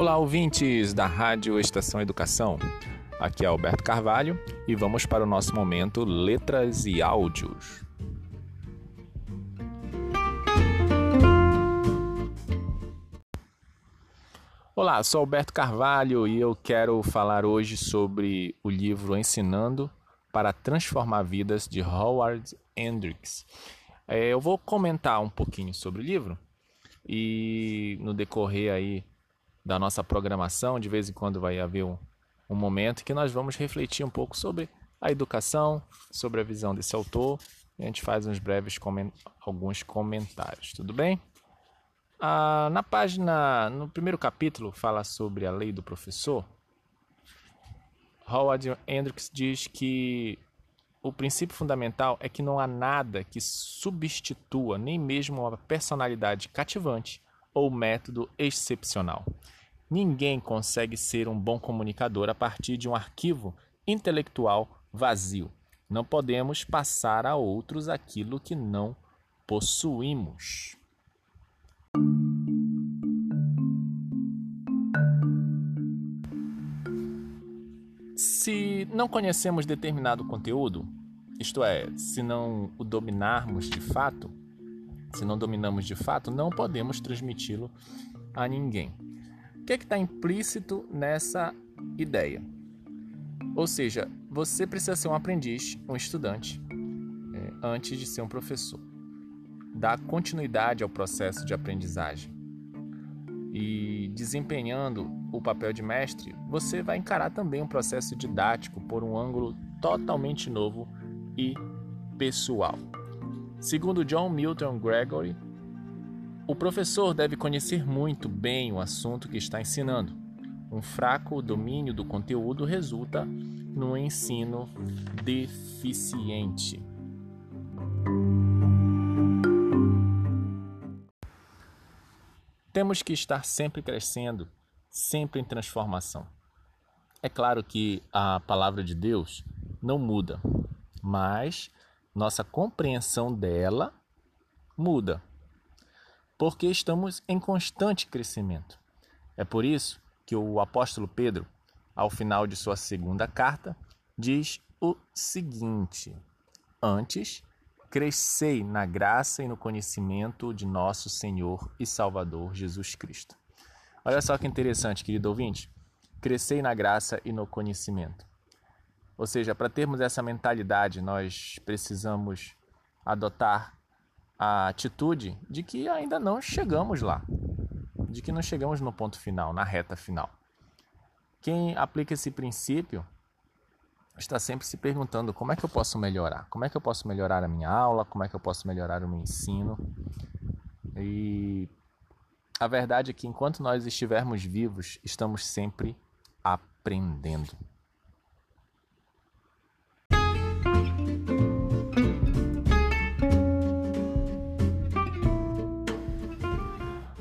Olá, ouvintes da Rádio Estação Educação. Aqui é Alberto Carvalho e vamos para o nosso momento Letras e Áudios. Olá, sou Alberto Carvalho e eu quero falar hoje sobre o livro Ensinando para Transformar Vidas de Howard Hendricks. É, eu vou comentar um pouquinho sobre o livro e no decorrer aí da nossa programação, de vez em quando vai haver um, um momento que nós vamos refletir um pouco sobre a educação, sobre a visão desse autor. A gente faz uns breves coment alguns comentários, tudo bem? Ah, na página, no primeiro capítulo, fala sobre a lei do professor. Howard Hendricks diz que o princípio fundamental é que não há nada que substitua nem mesmo uma personalidade cativante ou método excepcional. Ninguém consegue ser um bom comunicador a partir de um arquivo intelectual vazio. Não podemos passar a outros aquilo que não possuímos. Se não conhecemos determinado conteúdo, isto é, se não o dominarmos de fato, se não dominamos de fato, não podemos transmiti-lo a ninguém. Que está implícito nessa ideia? Ou seja, você precisa ser um aprendiz, um estudante, é, antes de ser um professor. Dar continuidade ao processo de aprendizagem. E desempenhando o papel de mestre, você vai encarar também um processo didático por um ângulo totalmente novo e pessoal. Segundo John Milton Gregory, o professor deve conhecer muito bem o assunto que está ensinando. Um fraco domínio do conteúdo resulta no ensino deficiente. Temos que estar sempre crescendo, sempre em transformação. É claro que a palavra de Deus não muda, mas nossa compreensão dela muda, porque estamos em constante crescimento. É por isso que o apóstolo Pedro, ao final de sua segunda carta, diz o seguinte: Antes, crescei na graça e no conhecimento de nosso Senhor e Salvador Jesus Cristo. Olha só que interessante, querido ouvinte. Crescei na graça e no conhecimento. Ou seja, para termos essa mentalidade, nós precisamos adotar a atitude de que ainda não chegamos lá, de que não chegamos no ponto final, na reta final. Quem aplica esse princípio está sempre se perguntando como é que eu posso melhorar, como é que eu posso melhorar a minha aula, como é que eu posso melhorar o meu ensino. E a verdade é que enquanto nós estivermos vivos, estamos sempre aprendendo.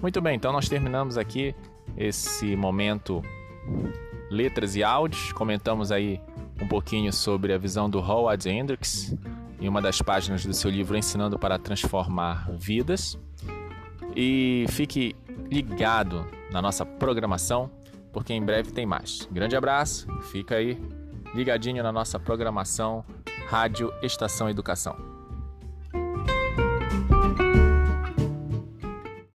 Muito bem, então nós terminamos aqui esse momento letras e áudios. Comentamos aí um pouquinho sobre a visão do Howard Hendricks em uma das páginas do seu livro Ensinando para Transformar Vidas. E fique ligado na nossa programação, porque em breve tem mais. Grande abraço, fica aí ligadinho na nossa programação Rádio Estação Educação.